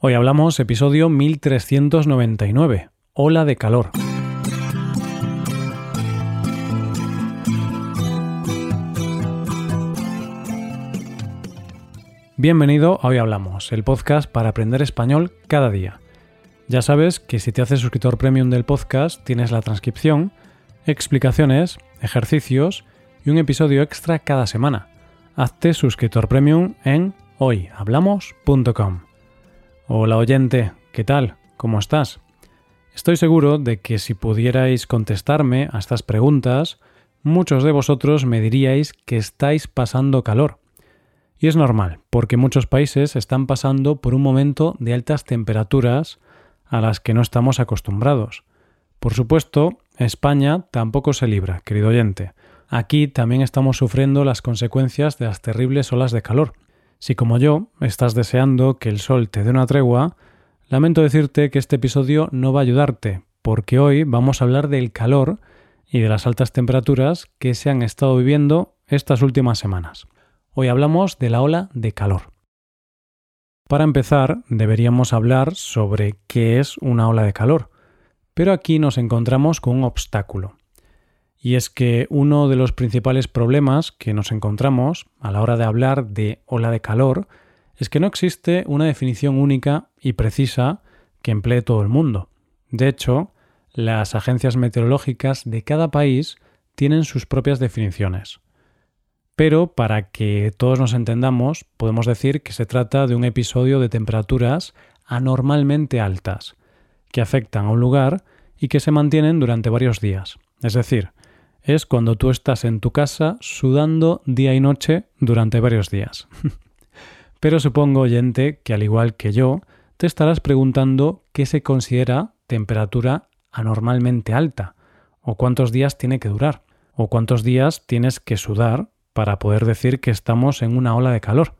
Hoy hablamos episodio 1399, Ola de calor. Bienvenido a Hoy Hablamos, el podcast para aprender español cada día. Ya sabes que si te haces suscriptor premium del podcast tienes la transcripción, explicaciones, ejercicios y un episodio extra cada semana. Hazte suscriptor premium en hoyhablamos.com. Hola oyente, ¿qué tal? ¿Cómo estás? Estoy seguro de que si pudierais contestarme a estas preguntas, muchos de vosotros me diríais que estáis pasando calor. Y es normal, porque muchos países están pasando por un momento de altas temperaturas a las que no estamos acostumbrados. Por supuesto, España tampoco se libra, querido oyente. Aquí también estamos sufriendo las consecuencias de las terribles olas de calor. Si como yo estás deseando que el sol te dé una tregua, lamento decirte que este episodio no va a ayudarte, porque hoy vamos a hablar del calor y de las altas temperaturas que se han estado viviendo estas últimas semanas. Hoy hablamos de la ola de calor. Para empezar, deberíamos hablar sobre qué es una ola de calor, pero aquí nos encontramos con un obstáculo. Y es que uno de los principales problemas que nos encontramos a la hora de hablar de ola de calor es que no existe una definición única y precisa que emplee todo el mundo. De hecho, las agencias meteorológicas de cada país tienen sus propias definiciones. Pero para que todos nos entendamos, podemos decir que se trata de un episodio de temperaturas anormalmente altas, que afectan a un lugar y que se mantienen durante varios días. Es decir, es cuando tú estás en tu casa sudando día y noche durante varios días. Pero supongo, oyente, que al igual que yo, te estarás preguntando qué se considera temperatura anormalmente alta, o cuántos días tiene que durar, o cuántos días tienes que sudar para poder decir que estamos en una ola de calor.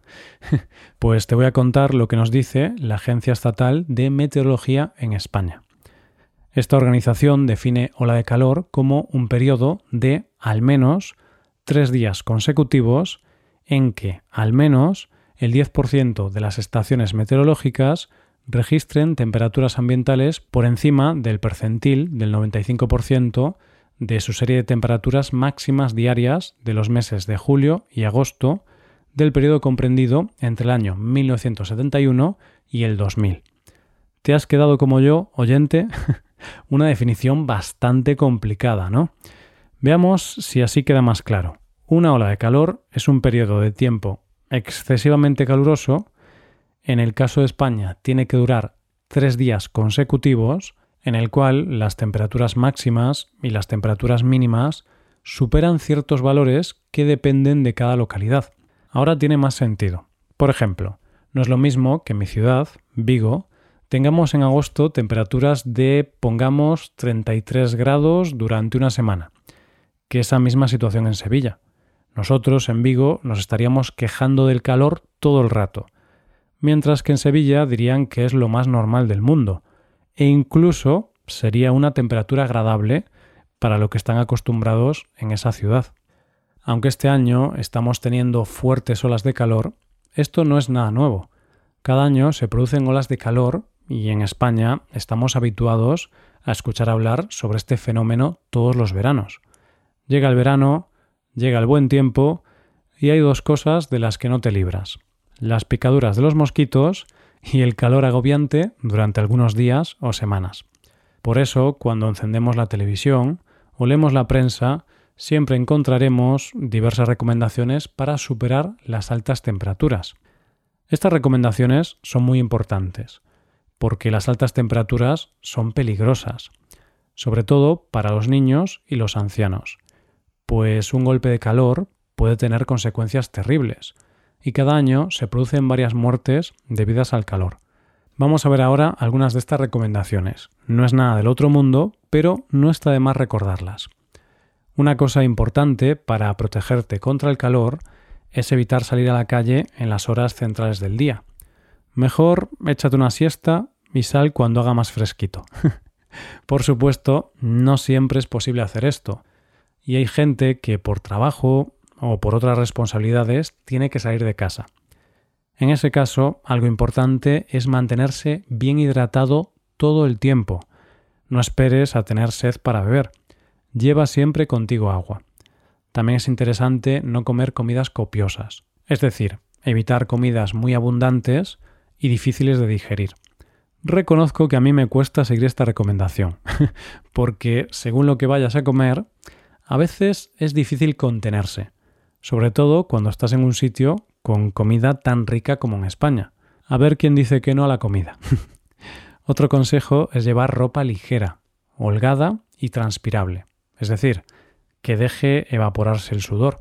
pues te voy a contar lo que nos dice la Agencia Estatal de Meteorología en España. Esta organización define ola de calor como un periodo de al menos tres días consecutivos en que al menos el 10% de las estaciones meteorológicas registren temperaturas ambientales por encima del percentil del 95% de su serie de temperaturas máximas diarias de los meses de julio y agosto del periodo comprendido entre el año 1971 y el 2000. ¿Te has quedado como yo, oyente? Una definición bastante complicada, ¿no? Veamos si así queda más claro. Una ola de calor es un periodo de tiempo excesivamente caluroso. En el caso de España tiene que durar tres días consecutivos en el cual las temperaturas máximas y las temperaturas mínimas superan ciertos valores que dependen de cada localidad. Ahora tiene más sentido. Por ejemplo, no es lo mismo que mi ciudad, Vigo, tengamos en agosto temperaturas de, pongamos, 33 grados durante una semana, que esa misma situación en Sevilla. Nosotros en Vigo nos estaríamos quejando del calor todo el rato, mientras que en Sevilla dirían que es lo más normal del mundo, e incluso sería una temperatura agradable para lo que están acostumbrados en esa ciudad. Aunque este año estamos teniendo fuertes olas de calor, esto no es nada nuevo. Cada año se producen olas de calor y en España estamos habituados a escuchar hablar sobre este fenómeno todos los veranos. Llega el verano, llega el buen tiempo y hay dos cosas de las que no te libras. Las picaduras de los mosquitos y el calor agobiante durante algunos días o semanas. Por eso, cuando encendemos la televisión o leemos la prensa, siempre encontraremos diversas recomendaciones para superar las altas temperaturas. Estas recomendaciones son muy importantes porque las altas temperaturas son peligrosas, sobre todo para los niños y los ancianos, pues un golpe de calor puede tener consecuencias terribles, y cada año se producen varias muertes debidas al calor. Vamos a ver ahora algunas de estas recomendaciones. No es nada del otro mundo, pero no está de más recordarlas. Una cosa importante para protegerte contra el calor es evitar salir a la calle en las horas centrales del día, Mejor échate una siesta y sal cuando haga más fresquito. por supuesto, no siempre es posible hacer esto. Y hay gente que por trabajo o por otras responsabilidades tiene que salir de casa. En ese caso, algo importante es mantenerse bien hidratado todo el tiempo. No esperes a tener sed para beber. Lleva siempre contigo agua. También es interesante no comer comidas copiosas, es decir, evitar comidas muy abundantes y difíciles de digerir. Reconozco que a mí me cuesta seguir esta recomendación, porque según lo que vayas a comer, a veces es difícil contenerse, sobre todo cuando estás en un sitio con comida tan rica como en España. A ver quién dice que no a la comida. Otro consejo es llevar ropa ligera, holgada y transpirable, es decir, que deje evaporarse el sudor.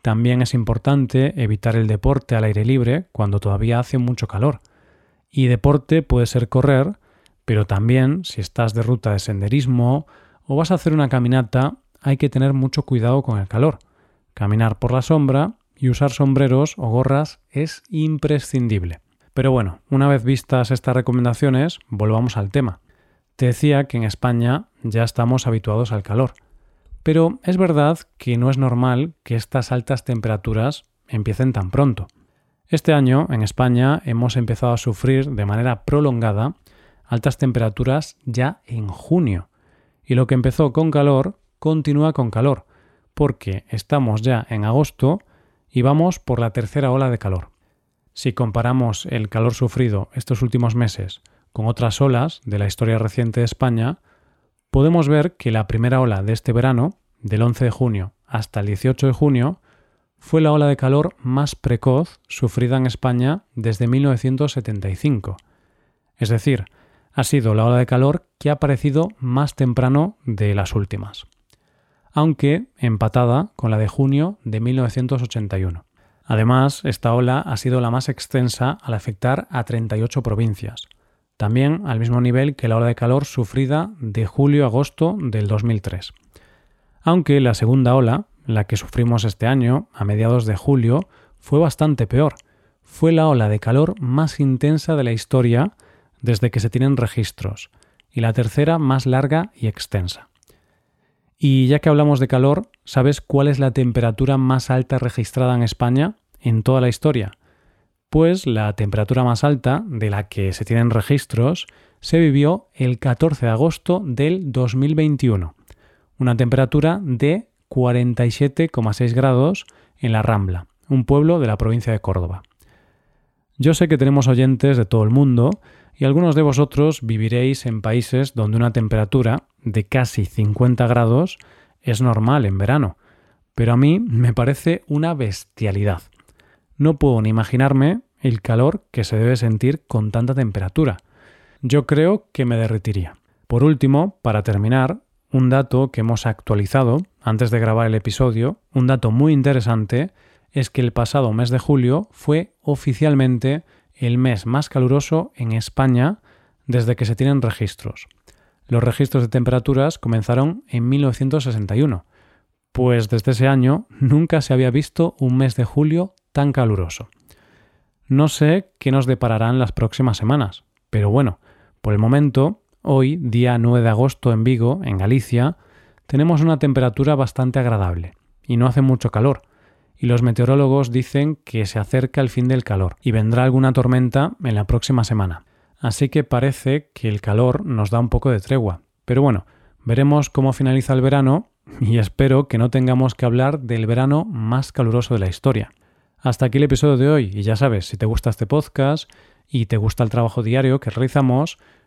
También es importante evitar el deporte al aire libre cuando todavía hace mucho calor. Y deporte puede ser correr, pero también si estás de ruta de senderismo o vas a hacer una caminata, hay que tener mucho cuidado con el calor. Caminar por la sombra y usar sombreros o gorras es imprescindible. Pero bueno, una vez vistas estas recomendaciones, volvamos al tema. Te decía que en España ya estamos habituados al calor. Pero es verdad que no es normal que estas altas temperaturas empiecen tan pronto. Este año, en España, hemos empezado a sufrir de manera prolongada altas temperaturas ya en junio. Y lo que empezó con calor continúa con calor, porque estamos ya en agosto y vamos por la tercera ola de calor. Si comparamos el calor sufrido estos últimos meses con otras olas de la historia reciente de España, podemos ver que la primera ola de este verano, del 11 de junio hasta el 18 de junio, fue la ola de calor más precoz sufrida en España desde 1975. Es decir, ha sido la ola de calor que ha aparecido más temprano de las últimas, aunque empatada con la de junio de 1981. Además, esta ola ha sido la más extensa al afectar a 38 provincias, también al mismo nivel que la ola de calor sufrida de julio-agosto del 2003. Aunque la segunda ola, la que sufrimos este año, a mediados de julio, fue bastante peor. Fue la ola de calor más intensa de la historia desde que se tienen registros, y la tercera más larga y extensa. Y ya que hablamos de calor, ¿sabes cuál es la temperatura más alta registrada en España en toda la historia? pues la temperatura más alta de la que se tienen registros se vivió el 14 de agosto del 2021, una temperatura de 47,6 grados en La Rambla, un pueblo de la provincia de Córdoba. Yo sé que tenemos oyentes de todo el mundo y algunos de vosotros viviréis en países donde una temperatura de casi 50 grados es normal en verano, pero a mí me parece una bestialidad. No puedo ni imaginarme el calor que se debe sentir con tanta temperatura. Yo creo que me derretiría. Por último, para terminar, un dato que hemos actualizado antes de grabar el episodio, un dato muy interesante, es que el pasado mes de julio fue oficialmente el mes más caluroso en España desde que se tienen registros. Los registros de temperaturas comenzaron en 1961, pues desde ese año nunca se había visto un mes de julio tan caluroso. No sé qué nos depararán las próximas semanas, pero bueno, por el momento, hoy, día 9 de agosto en Vigo, en Galicia, tenemos una temperatura bastante agradable y no hace mucho calor, y los meteorólogos dicen que se acerca el fin del calor y vendrá alguna tormenta en la próxima semana. Así que parece que el calor nos da un poco de tregua. Pero bueno, veremos cómo finaliza el verano y espero que no tengamos que hablar del verano más caluroso de la historia. Hasta aquí el episodio de hoy y ya sabes, si te gusta este podcast y te gusta el trabajo diario que realizamos,